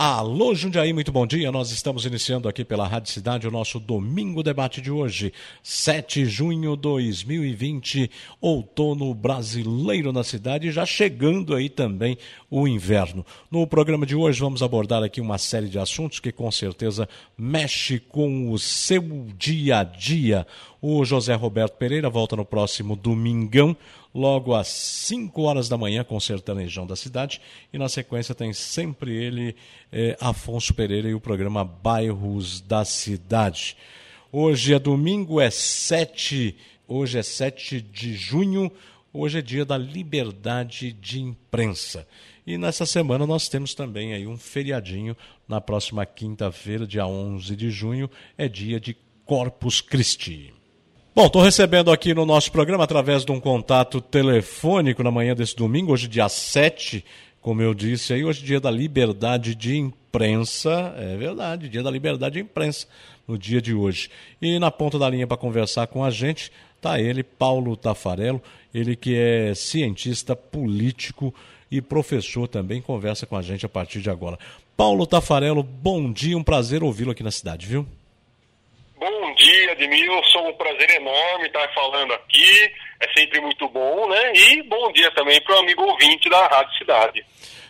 Alô, Jundiaí, muito bom dia. Nós estamos iniciando aqui pela Rádio Cidade o nosso Domingo Debate de hoje, 7 de junho de 2020, outono brasileiro na cidade, já chegando aí também o inverno. No programa de hoje vamos abordar aqui uma série de assuntos que com certeza mexe com o seu dia a dia. O José Roberto Pereira volta no próximo domingão logo às 5 horas da manhã com sertanejão da cidade. E na sequência tem sempre ele, eh, Afonso Pereira, e o programa Bairros da Cidade. Hoje é domingo, é 7, hoje é 7 de junho, hoje é dia da liberdade de imprensa. E nessa semana nós temos também aí um feriadinho, na próxima quinta-feira, dia 11 de junho, é dia de Corpus Christi. Bom, estou recebendo aqui no nosso programa, através de um contato telefônico na manhã desse domingo, hoje dia 7, como eu disse aí, hoje dia da liberdade de imprensa, é verdade, dia da liberdade de imprensa, no dia de hoje. E na ponta da linha para conversar com a gente está ele, Paulo Tafarello, ele que é cientista político e professor também, conversa com a gente a partir de agora. Paulo Tafarello, bom dia, um prazer ouvi-lo aqui na cidade, viu? Bom dia, Edmilson. Um prazer enorme estar falando aqui. É sempre muito bom, né? E bom dia também para o amigo ouvinte da Rádio Cidade.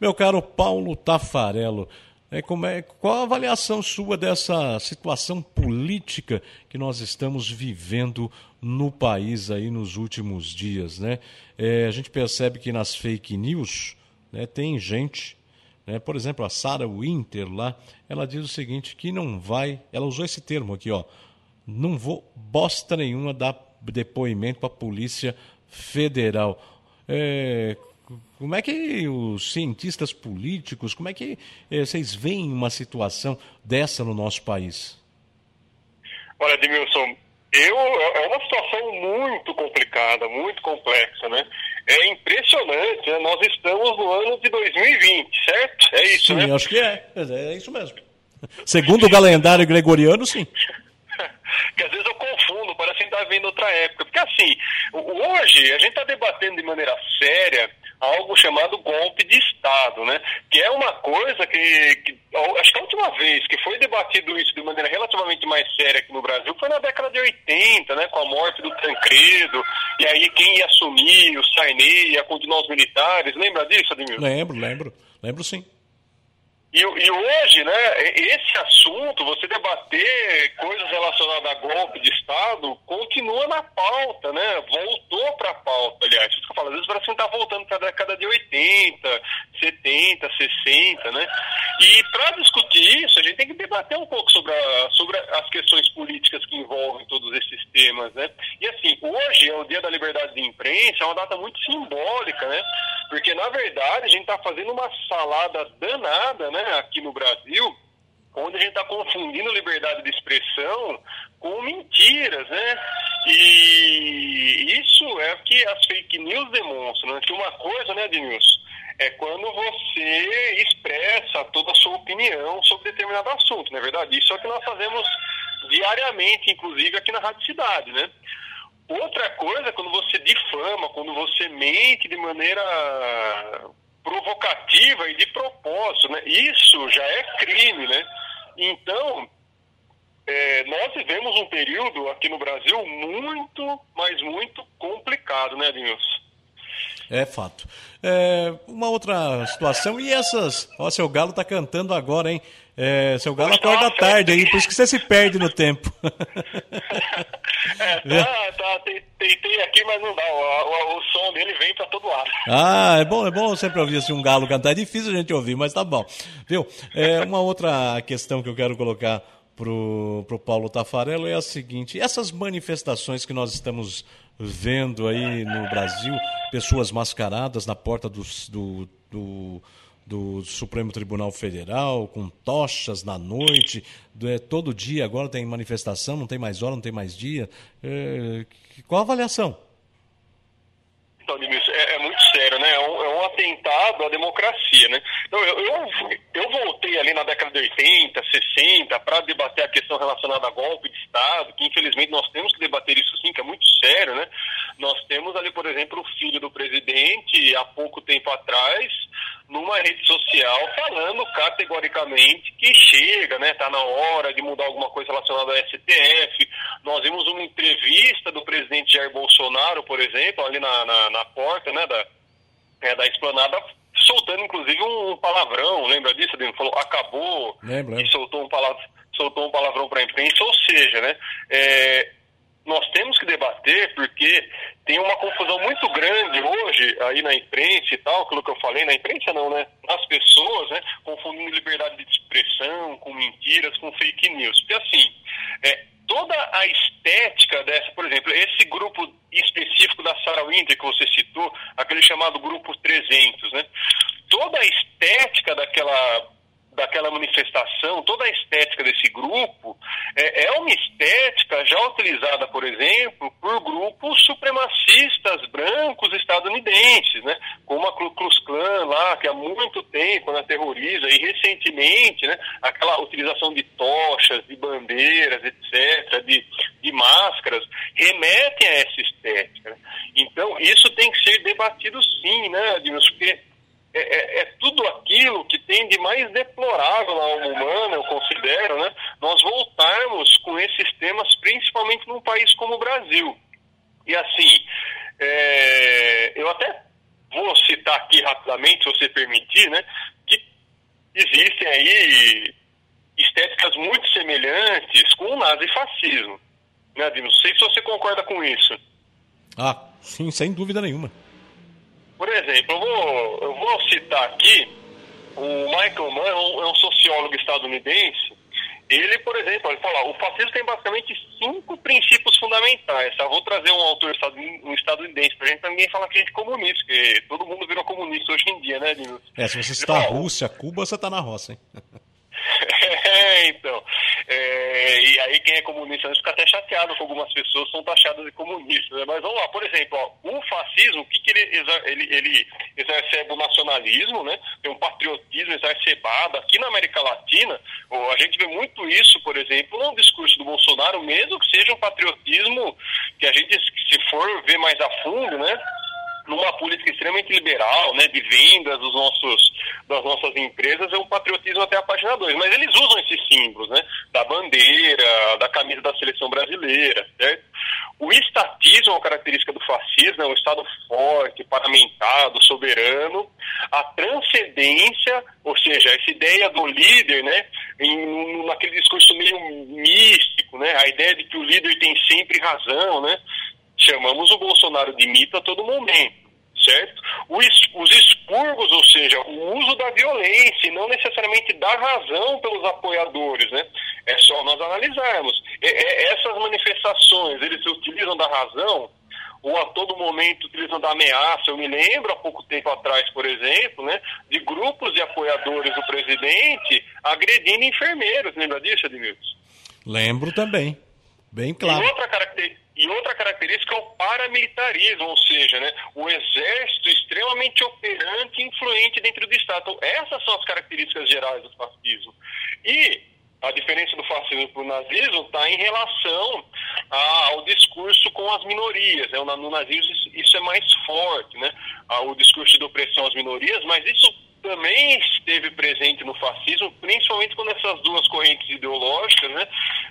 Meu caro Paulo Tafarello, é, como é, qual a avaliação sua dessa situação política que nós estamos vivendo no país aí nos últimos dias, né? É, a gente percebe que nas fake news né, tem gente né? Por exemplo, a Sarah Winter lá, ela diz o seguinte, que não vai, ela usou esse termo aqui, ó, não vou bosta nenhuma dar depoimento para a Polícia Federal. É, como é que os cientistas políticos, como é que é, vocês veem uma situação dessa no nosso país? Olha, Edmilson, eu, é uma situação muito complicada, muito complexa, né? É impressionante, né? Nós estamos no ano de 2020, certo? É isso, sim, né? Sim, acho que é. É isso mesmo. Segundo o calendário gregoriano, sim. que às vezes eu confundo, parece que a gente está vendo outra época. Porque assim, hoje a gente está debatendo de maneira séria algo chamado golpe de Estado, né? Que é uma coisa que, que, acho que a última vez que foi debatido isso de maneira relativamente mais séria aqui no Brasil foi na década de 80, né? Com a morte do Tancredo, e aí quem ia assumir, o Sainei, ia continuar os militares, lembra disso, Ademir? Lembro, lembro, lembro sim. E, e, hoje, né, esse assunto, você debater coisas relacionadas a golpe de Estado, continua na pauta, né? Voltou para a pauta, falo, às vezes parece que está voltando para a década de 80, 70, 60, né? E para discutir isso, a gente tem que debater um pouco sobre, a, sobre as questões políticas que envolvem todos esses temas, né? E assim, hoje é o Dia da Liberdade de Imprensa, é uma data muito simbólica, né? Porque, na verdade, a gente está fazendo uma salada danada? Né, aqui no Brasil, onde a gente está confundindo liberdade de expressão com mentiras, né? E isso é o que as fake news demonstram. Né? Que uma coisa, né, Denilson, é quando você expressa toda a sua opinião sobre determinado assunto, não é verdade? Isso é o que nós fazemos diariamente, inclusive aqui na Rádio Cidade, né? Outra coisa é quando você difama, quando você mente de maneira provocativa e de propósito, né? Isso já é crime, né? Então, é, nós vivemos um período aqui no Brasil muito, mas muito complicado, né, Edilson? É fato. É, uma outra situação, e essas. Ó, seu Galo tá cantando agora, hein? É, seu Galo acorda tarde aí, por isso que você se perde no tempo. é, tá, tá, tentei aqui, mas não dá. O, o, o, som dele vem pra todo lado. Ah, é bom, é bom sempre ouvir assim, um galo cantar. É difícil a gente ouvir, mas tá bom. Viu? É, uma outra questão que eu quero colocar pro, pro Paulo Tafarello é a seguinte: essas manifestações que nós estamos vendo aí no Brasil, pessoas mascaradas na porta do, do, do, do Supremo Tribunal Federal, com tochas na noite, é, todo dia agora tem manifestação, não tem mais hora, não tem mais dia. É, qual a avaliação? Então, é, é, muito sério, né? É um, é um, atentado à democracia, né? Então, eu, eu, eu, voltei ali na década de 80, 60, para debater a questão relacionada a golpe de Estado, que infelizmente nós temos que debater isso sim, que é muito sério, né? Nós temos ali, por exemplo, o filho do presidente, há pouco tempo atrás, numa rede social falando categoricamente que chega, né? Está na hora de mudar alguma coisa relacionada ao STF. Nós vimos uma entrevista do presidente Jair Bolsonaro, por exemplo, ali na, na, na porta, né? Da, é, da esplanada, soltando inclusive um, palavrão, lembra disso? Ele falou acabou lembra, e soltou um palavrão, soltou um palavrão para a imprensa, ou seja, né? É, nós temos que debater porque tem uma confusão muito grande hoje aí na imprensa e tal, aquilo que eu falei, na imprensa não, né? As pessoas, né? Confundindo liberdade de expressão com mentiras, com fake news. Porque assim, é, toda a estética dessa, por exemplo, esse grupo específico da Sarah Winter que você citou, aquele chamado grupo 300, né? Toda a estética daquela daquela manifestação, toda a estética desse grupo é, é, uma estética já utilizada, por exemplo, por grupos supremacistas brancos estadunidenses, né? como a Ku Klux Klan lá, que há muito tempo né, terroriza, e recentemente né, aquela utilização de tochas, de bandeiras, etc., de, de máscaras, remetem a essa estética. Né? Então, isso tem que ser debatido sim, né, Adilson, porque é, é, é, tudo aquilo que tem de mais deplorável na alma humana, eu considero, né? Nós voltarmos com esses temas, principalmente num país como o Brasil. E assim, é, eu até vou citar aqui rapidamente, se você permitir, né? Que existem aí estéticas muito semelhantes com o nazifascismo. Né, Dino? Não sei se você concorda com isso. Ah, sim, sem dúvida nenhuma. Por exemplo, eu vou, eu vou citar aqui o Michael Mann, é um, é um sociólogo estadunidense. Ele, por exemplo, ele fala, o fascismo tem basicamente cinco princípios fundamentais. Eu vou trazer um autor estadunidense para a gente também falar que a gente é comunista, porque todo mundo virou comunista hoje em dia, né, Dino? É, se você está Rússia, Cuba, você está na roça, hein? É, então. É, e aí quem é comunista fica até chateado com algumas pessoas são taxadas de comunistas. Né? Mas vamos lá, por exemplo, ó, o fascismo, o que, que ele, ele, ele exacerba o nacionalismo, né? tem um patriotismo exacerbado. Aqui na América Latina, a gente vê muito isso, por exemplo, no discurso do Bolsonaro, mesmo que seja um patriotismo que a gente, se for ver mais a fundo, né? Numa política extremamente liberal, né, de vendas dos nossos, das nossas empresas, é um patriotismo até a página 2. Mas eles usam esses símbolos, né, da bandeira, da camisa da seleção brasileira, certo? O estatismo é uma característica do fascismo, é um Estado forte, paramentado, soberano. A transcendência, ou seja, essa ideia do líder, né, em, naquele discurso meio místico, né, a ideia de que o líder tem sempre razão, né, chamamos o Bolsonaro de mito a todo momento, certo? Os, os expurgos, ou seja, o uso da violência e não necessariamente da razão pelos apoiadores, né? É só nós analisarmos. Essas manifestações, eles utilizam da razão ou a todo momento utilizam da ameaça. Eu me lembro, há pouco tempo atrás, por exemplo, né, de grupos de apoiadores do presidente agredindo enfermeiros. Lembra disso, Edmilson? Lembro também. Bem claro. E outra característica e outra característica é o paramilitarismo, ou seja, né, o exército extremamente operante e influente dentro do Estado. Então, essas são as características gerais do fascismo. E a diferença do fascismo para o nazismo está em relação ao discurso com as minorias. Né? No nazismo isso é mais forte, né? o discurso de opressão às minorias, mas isso também esteve presente no fascismo, principalmente quando essas duas correntes ideológicas, né,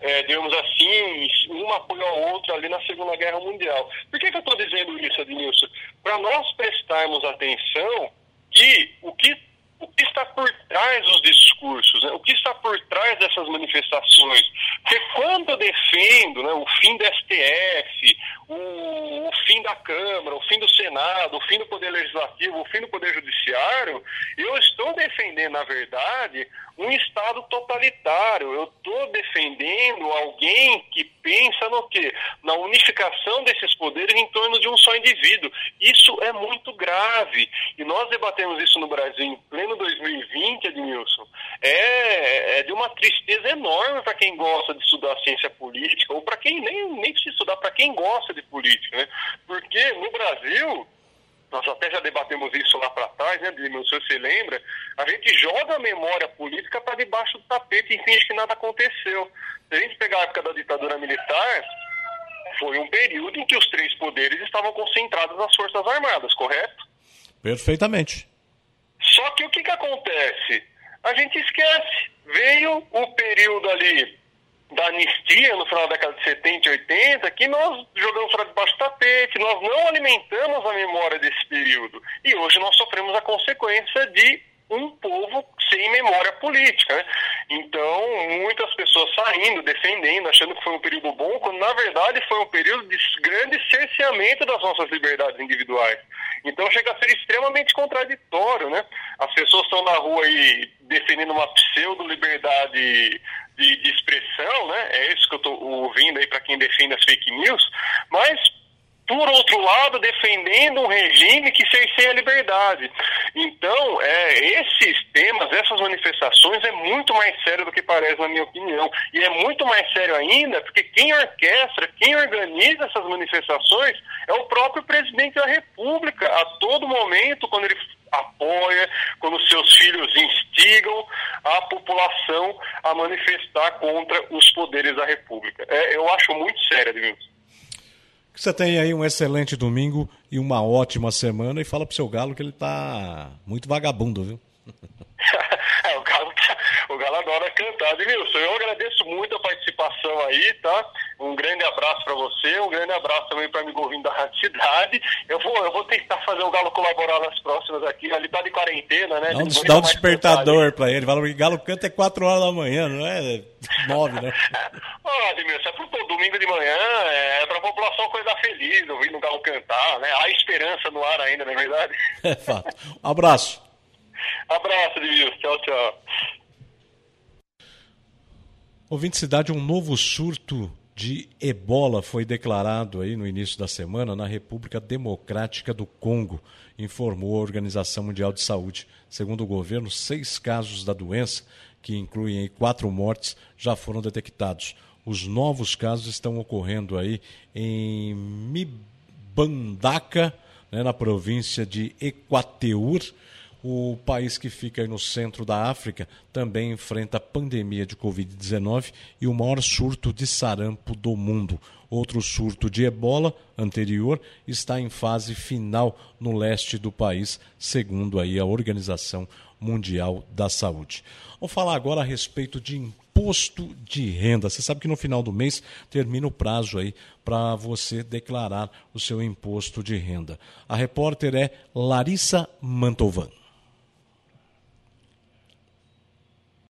é, digamos assim, uma apoiou a outra ali na Segunda Guerra Mundial. Por que, que eu estou dizendo isso, Adnilson? Para nós prestarmos atenção que o que o que está por trás dos discursos, né? o que está por trás dessas manifestações. Porque quando eu defendo né, o fim do STF, o, o, fim da Câmara, o fim do Senado, o fim do Poder Legislativo, o fim do Poder Judiciário, eu estou defendendo, na verdade, um Estado totalitário. Eu estou defendendo alguém que pensa no quê? Na unificação desses poderes em torno de um só indivíduo. Isso é muito grave. E nós debatemos isso no Brasil em pleno 2020, Edmilson. É, é de uma tristeza enorme para quem gosta de estudar ciência política, ou para quem nem, nem precisa estudar, para quem gosta de política. Né? Porque no Brasil nós até já debatemos isso lá para trás, né, Edmilson, se você lembra, a gente joga a memória política para debaixo do tapete e finge que nada aconteceu. Se a gente pegar a época da ditadura militar, foi um período em que os três poderes estavam concentrados nas Forças Armadas, correto? Perfeitamente. Só que o que, que acontece? A gente esquece. Veio o período ali da anistia no final da década de 70 e 80, que nós jogamos para debaixo do tapete, nós não alimentamos a memória desse período. E hoje nós sofremos a consequência de um povo sem memória política. Né? Então, muitas pessoas saindo, defendendo, achando que foi um período bom, quando na verdade foi um período de grande cerceamento das nossas liberdades individuais. Então chega a ser extremamente contraditório, né? As pessoas estão na rua aí defendendo uma pseudo-liberdade de, de, expressão, né? É isso que eu estou ouvindo aí para quem defende as fake news, mas por outro lado, defendendo um regime que cerceia a liberdade. Então, é, esses temas, essas manifestações, é muito mais sério do que parece, na minha opinião. E é muito mais sério ainda porque quem orquestra, quem organiza essas manifestações é o próprio presidente da República, a todo momento, quando ele apoia, quando seus filhos instigam a população a manifestar contra os poderes da República. É, eu acho muito sério, Edmilson. Que você tenha aí um excelente domingo e uma ótima semana e fala pro seu galo que ele tá muito vagabundo, viu? é, o Galo, tá, o Galo adora cantar. Edmilson, eu agradeço muito a participação aí, tá? Um grande abraço para você, um grande abraço também para amigo ouvindo da Rádio Cidade. Eu vou, eu vou tentar fazer o Galo colaborar nas próximas aqui. Ele tá de quarentena, né? Dá um, dá um despertador para ele. Fala que Galo canta é 4 horas da manhã, não é 9, né? Ó, Edmilson, é pro domingo de manhã, é pra população acordar feliz, ouvindo o Galo cantar, né? Há esperança no ar ainda, não é verdade? É fato. Um abraço. Abraço, Edmilson. Tchau, tchau. Ouvinte Cidade, um novo surto de ebola foi declarado aí no início da semana na República Democrática do Congo, informou a Organização Mundial de Saúde. Segundo o governo, seis casos da doença, que incluem quatro mortes, já foram detectados. Os novos casos estão ocorrendo aí em Mibandaka, né, na província de Equateur, o país que fica no centro da África também enfrenta a pandemia de Covid-19 e o maior surto de sarampo do mundo. Outro surto de ebola anterior está em fase final no leste do país, segundo aí a Organização Mundial da Saúde. Vamos falar agora a respeito de imposto de renda. Você sabe que no final do mês termina o prazo aí para você declarar o seu imposto de renda. A repórter é Larissa Mantovan.